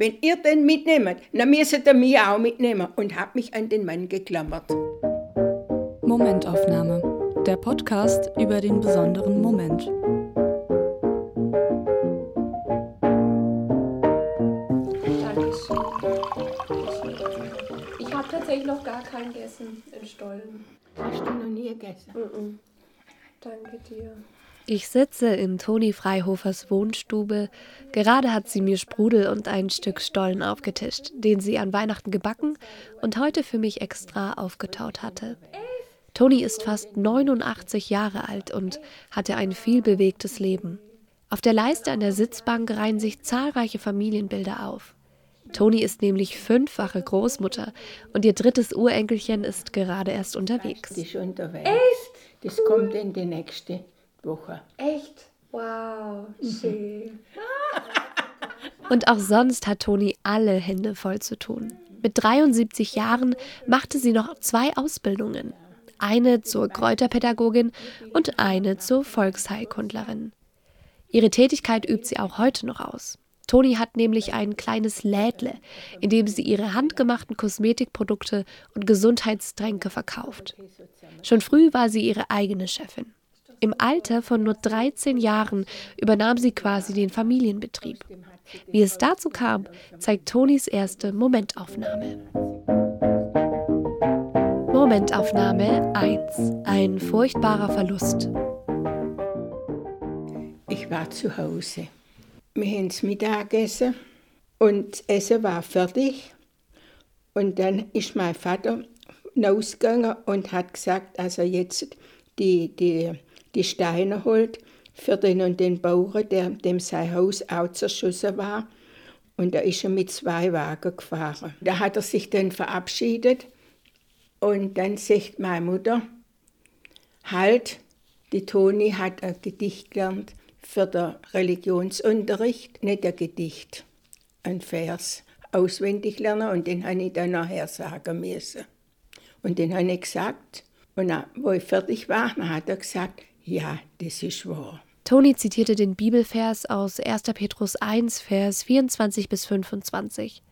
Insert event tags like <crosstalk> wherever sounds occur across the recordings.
wenn ihr den mitnehmt, dann müsst ihr mich auch mitnehmen und hab mich an den Mann geklammert. Momentaufnahme. Der Podcast über den besonderen Moment. Ich habe tatsächlich noch gar keinen gegessen in Stollen. Hast du noch nie gegessen? Mhm. Danke dir. Ich sitze in Toni Freihofers Wohnstube. Gerade hat sie mir Sprudel und ein Stück Stollen aufgetischt, den sie an Weihnachten gebacken und heute für mich extra aufgetaut hatte. Toni ist fast 89 Jahre alt und hatte ein vielbewegtes Leben. Auf der Leiste an der Sitzbank reihen sich zahlreiche Familienbilder auf. Toni ist nämlich fünffache Großmutter und ihr drittes Urenkelchen ist gerade erst unterwegs. Unterwegs. Echt? Das kommt in die nächste Woche. Echt? Wow, schön. Und auch sonst hat Toni alle Hände voll zu tun. Mit 73 Jahren machte sie noch zwei Ausbildungen. Eine zur Kräuterpädagogin und eine zur Volksheilkundlerin. Ihre Tätigkeit übt sie auch heute noch aus. Toni hat nämlich ein kleines Lädle, in dem sie ihre handgemachten Kosmetikprodukte und Gesundheitstränke verkauft. Schon früh war sie ihre eigene Chefin. Im Alter von nur 13 Jahren übernahm sie quasi den Familienbetrieb. Wie es dazu kam, zeigt Tonis erste Momentaufnahme. Momentaufnahme 1. Ein furchtbarer Verlust. Ich war zu Hause. Wir haben das Mittagessen und das Essen war fertig. Und dann ist mein Vater rausgegangen und hat gesagt, also jetzt die, die, die Steine holt für den und den Bauern, der, dem sein Haus auch zerschossen war. Und da ist er mit zwei Wagen gefahren. Da hat er sich dann verabschiedet und dann sagt meine Mutter, halt, die Toni hat ein Gedicht gelernt für den Religionsunterricht, nicht ein Gedicht, ein Vers auswendig lernen und den habe ich dann nachher sagen müssen. Und den habe ich gesagt. Und dann, wo ich fertig war, hat er gesagt, ja, das ist wahr. Toni zitierte den Bibelvers aus 1. Petrus 1, Vers 24 bis 25.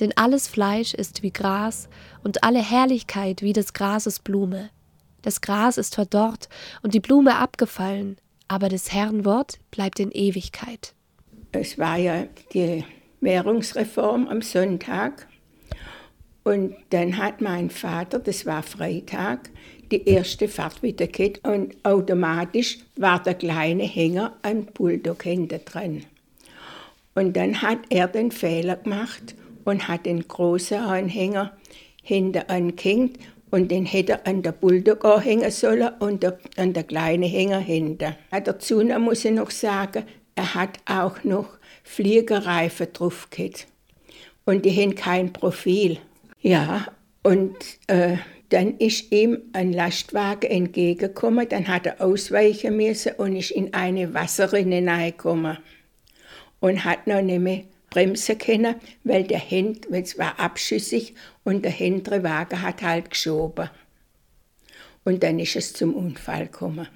Denn alles Fleisch ist wie Gras und alle Herrlichkeit wie des Grases Blume. Das Gras ist verdorrt und die Blume abgefallen, aber des Herrn Wort bleibt in Ewigkeit. Es war ja die Währungsreform am Sonntag. Und dann hat mein Vater, das war Freitag, die erste Fahrt wieder gehabt und automatisch war der kleine Hänger am Bulldog hinten dran. Und dann hat er den Fehler gemacht und hat den großen Anhänger hinten angehängt und den hätte er an der Bulldog anhängen sollen und der, an der kleine Hänger hinten. Dazu muss ich noch sagen, er hat auch noch Fliegerreifen drauf gehabt. Und die haben kein Profil. Ja, und äh, dann ist ihm ein Lastwagen entgegengekommen, dann hat er ausweichen müssen und ist in eine Wasserrinne hineingekommen. Und hat noch nicht mehr bremsen können, weil der weil es war abschüssig und der hintere Wagen hat halt geschoben. Und dann ist es zum Unfall gekommen.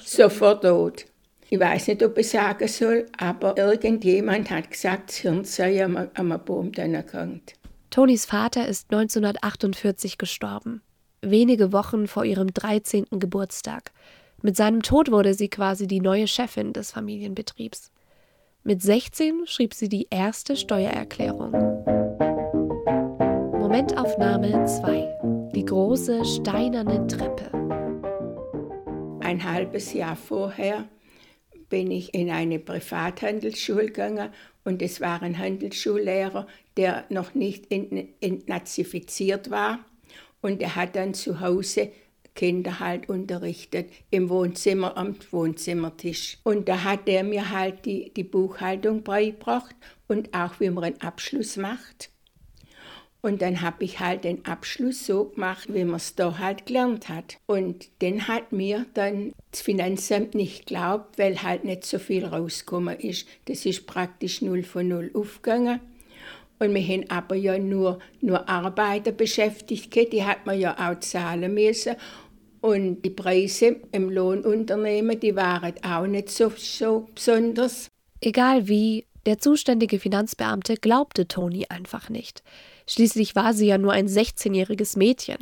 Sofort tot. Ich weiß nicht, ob ich sagen soll, aber irgendjemand hat gesagt, das Hirn sei am, am Baum dann erkrankt. Tonis Vater ist 1948 gestorben, wenige Wochen vor ihrem 13. Geburtstag. Mit seinem Tod wurde sie quasi die neue Chefin des Familienbetriebs. Mit 16 schrieb sie die erste Steuererklärung. Momentaufnahme 2. Die große steinerne Treppe. Ein halbes Jahr vorher bin ich in eine Privathandelsschule gegangen und es war ein Handelsschullehrer, der noch nicht entnazifiziert war und er hat dann zu Hause Kinder halt unterrichtet im Wohnzimmer am Wohnzimmertisch. Und da hat er mir halt die, die Buchhaltung beigebracht und auch wie man einen Abschluss macht. Und dann habe ich halt den Abschluss so gemacht, wie man es da halt gelernt hat. Und den hat mir dann das Finanzamt nicht geglaubt, weil halt nicht so viel rausgekommen ist. Das ist praktisch null von null aufgegangen. Und wir haben aber ja nur, nur Arbeiter beschäftigt, die hat man ja auch zahlen müssen. Und die Preise im Lohnunternehmen, die waren auch nicht so, so besonders. Egal wie, Der zuständige Finanzbeamte glaubte Toni einfach nicht. Schließlich war sie ja nur ein 16-jähriges Mädchen.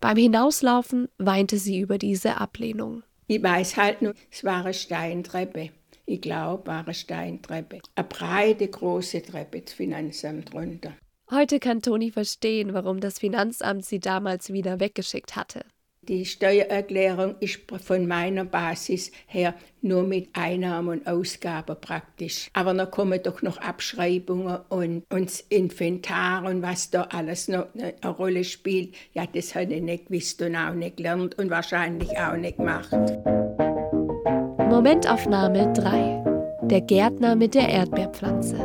Beim Hinauslaufen weinte sie über diese Ablehnung. Ich weiß halt nur, es war eine Steintreppe. Ich glaube, war eine Steintreppe. Eine breite, große Treppe, das Finanzamt runter. Heute kann Toni verstehen, warum das Finanzamt sie damals wieder weggeschickt hatte. Die Steuererklärung ist von meiner Basis her nur mit Einnahmen und Ausgaben praktisch. Aber dann kommen doch noch Abschreibungen und, und das Inventar und was da alles noch eine Rolle spielt. Ja, das habe ich nicht gewusst und auch nicht gelernt und wahrscheinlich auch nicht gemacht. Momentaufnahme 3. Der Gärtner mit der Erdbeerpflanze.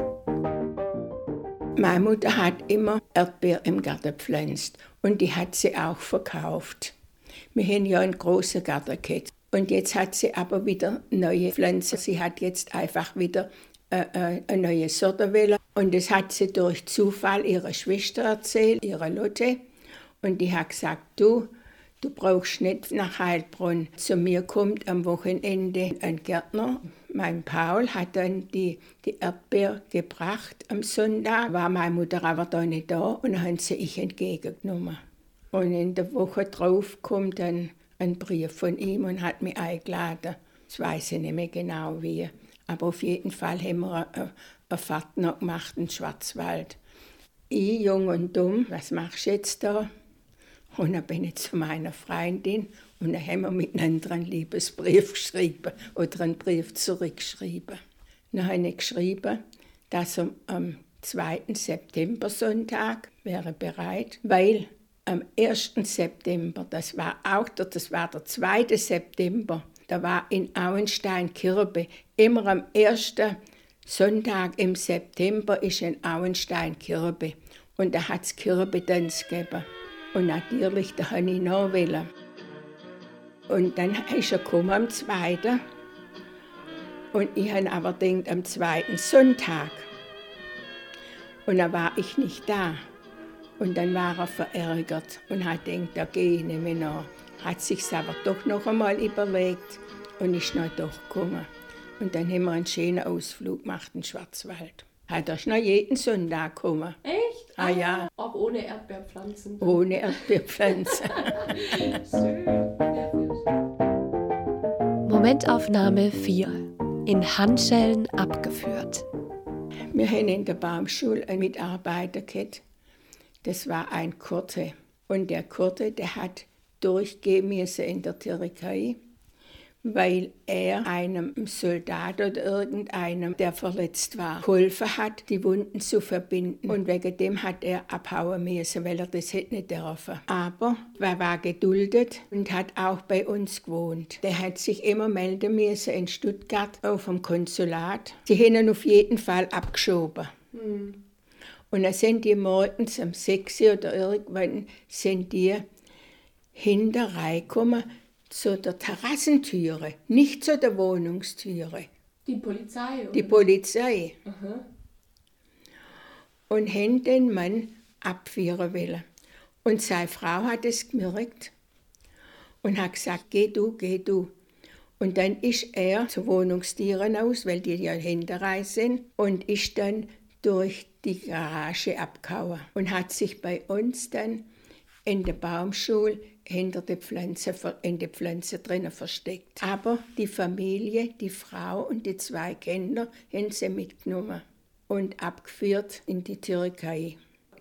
Meine Mutter hat immer Erdbeer im Garten gepflanzt und die hat sie auch verkauft. Wir haben ja einen großen Garten. Und jetzt hat sie aber wieder neue Pflanzen. Sie hat jetzt einfach wieder äh, äh, eine neue Sorte wählen. Und das hat sie durch Zufall ihrer Schwester erzählt, ihrer Lotte. Und die hat gesagt, du, du brauchst nicht nach Heilbronn. Zu mir kommt am Wochenende ein Gärtner. Mein Paul hat dann die, die Erdbeer gebracht am Sonntag. War meine Mutter aber da nicht da und haben sie ich entgegengenommen. Und in der Woche drauf kommt dann ein Brief von ihm und hat mich eingeladen. Das weiß ich nicht mehr genau wie. Aber auf jeden Fall haben wir eine, eine Fahrt noch gemacht in Schwarzwald. Ich, jung und dumm, was machst du jetzt da? Und dann bin ich zu meiner Freundin und dann haben wir miteinander einen Liebesbrief geschrieben oder einen Brief zurückgeschrieben. Dann habe ich geschrieben, dass er am 2. September Sonntag wäre bereit, weil am 1. September, das war auch der, das war der 2. September, da war in Auenstein Kirbe. Immer am 1. Sonntag im September ist in Auenstein Kirbe. Und da hat es Kirbetanz gegeben. Und natürlich, da habe ich noch wollen. Und dann ist er gekommen am 2. Und ich habe aber gedacht, am 2. Sonntag. Und da war ich nicht da. Und dann war er verärgert und hat gedacht, da gehe ich nicht mehr nach. Hat sich aber doch noch einmal überlegt und ist noch doch gekommen. Und dann haben wir einen schönen Ausflug gemacht in Schwarzwald. Hat er noch jeden Sonntag gekommen. Echt? Ah, ja. Auch ohne Erdbeerpflanzen. Ohne Erdbeerpflanzen. <laughs> Momentaufnahme 4. In Handschellen abgeführt. Wir haben in der Baumschule einen Mitarbeiter gehabt, das war ein Kurte. Und der Kurte, der hat durchgehen müssen in der Türkei, weil er einem Soldat oder irgendeinem, der verletzt war, geholfen hat, die Wunden zu verbinden. Und wegen dem hat er abhauen müssen, weil er das hätte nicht dürfen. Aber er war geduldet und hat auch bei uns gewohnt. Der hat sich immer melden müssen in Stuttgart auf dem Konsulat. Sie haben ihn auf jeden Fall abgeschoben. Mhm. Und dann sind die morgens um 6 Uhr oder irgendwann sind die hinter reingekommen zu der Terrassentüre, nicht zu der Wohnungstüre. Die Polizei? Oder? Die Polizei. Aha. Und haben den Mann abführen wollen. Und seine Frau hat es gemerkt und hat gesagt, geh du, geh du. Und dann ist er zu Wohnungstieren aus, weil die ja hinterrein sind, und ist dann durch die Garage abgehauen und hat sich bei uns dann in der Baumschule hinter der Pflanze, in der Pflanze drinnen versteckt. Aber die Familie, die Frau und die zwei Kinder haben sie mitgenommen und abgeführt in die Türkei.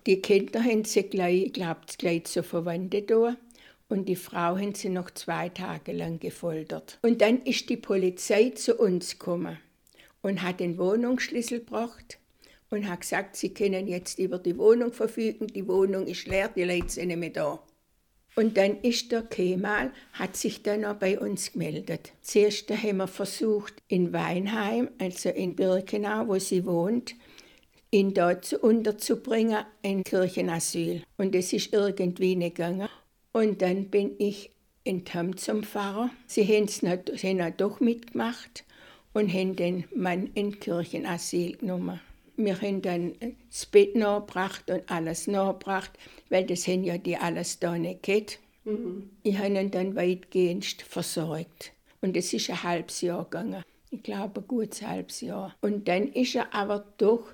Die Kinder haben sie gleich, glaubt, gleich zu Verwandten da und die Frau haben sie noch zwei Tage lang gefoltert. Und dann ist die Polizei zu uns gekommen und hat den Wohnungsschlüssel gebracht und hat gesagt, sie können jetzt über die Wohnung verfügen, die Wohnung ist leer, die Leute sind nicht mehr da. Und dann ist der Kemal, hat sich dann auch bei uns gemeldet. Zuerst haben wir versucht, in Weinheim, also in Birkenau, wo sie wohnt, ihn dort unterzubringen, ein Kirchenasyl. Und es ist irgendwie nicht gegangen. Und dann bin ich in Tam zum Pfarrer. Sie haben es doch mitgemacht und haben den Mann in Kirchenasyl genommen wir haben dann das Bett nachgebracht und alles nachgebracht, weil das haben ja die alles da nicht gehabt. Mhm. Ich habe ihn dann weitgehend versorgt. Und es ist ein halbes Jahr gegangen. Ich glaube, ein gutes halbes Jahr. Und dann ist er aber doch,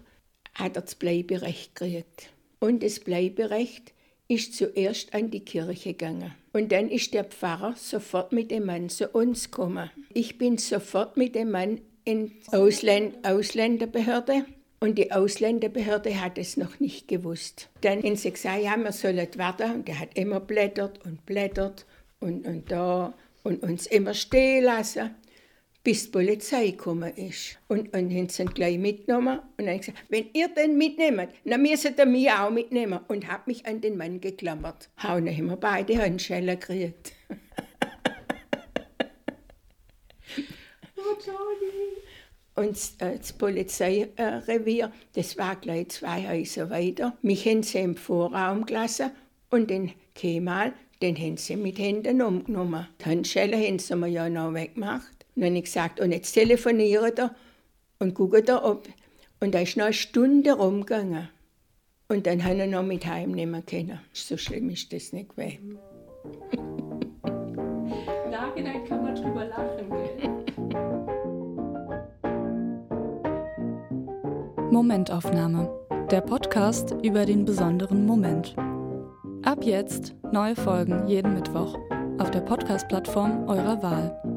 hat er das Bleiberecht gekriegt. Und das Bleiberecht ist zuerst an die Kirche gegangen. Und dann ist der Pfarrer sofort mit dem Mann zu uns gekommen. Ich bin sofort mit dem Mann in die Ausländ Ausländerbehörde und die Ausländerbehörde hat es noch nicht gewusst. Dann sie gesagt, ja, wir sollen warten. Und der hat immer blättert und blättert und, und da und uns immer stehen lassen, bis die Polizei gekommen ist. Und, und haben sie gleich mitgenommen und dann gesagt, wenn ihr den mitnehmt, dann müsst ihr mich auch mitnehmen. Und habe mich an den Mann geklammert. Und dann haben wir beide Handschellen gekriegt. <laughs> Oh, Toni. Und äh, das Polizeirevier, das war gleich zwei Häuser weiter. Mich haben sie im Vorraum gelassen und den Kemal, den haben sie mit Händen umgenommen. Die Handschellen haben sie mir ja noch weggemacht. Und dann habe ich gesagt, und jetzt telefoniert er und guckt er, ob. Und da ist noch eine Stunde rumgegangen. Und dann haben wir noch mit heimnehmen können. So schlimm ist das nicht gewesen. Nachhinein kann man drüber lachen, gell? Momentaufnahme. Der Podcast über den besonderen Moment. Ab jetzt neue Folgen jeden Mittwoch auf der Podcast-Plattform eurer Wahl.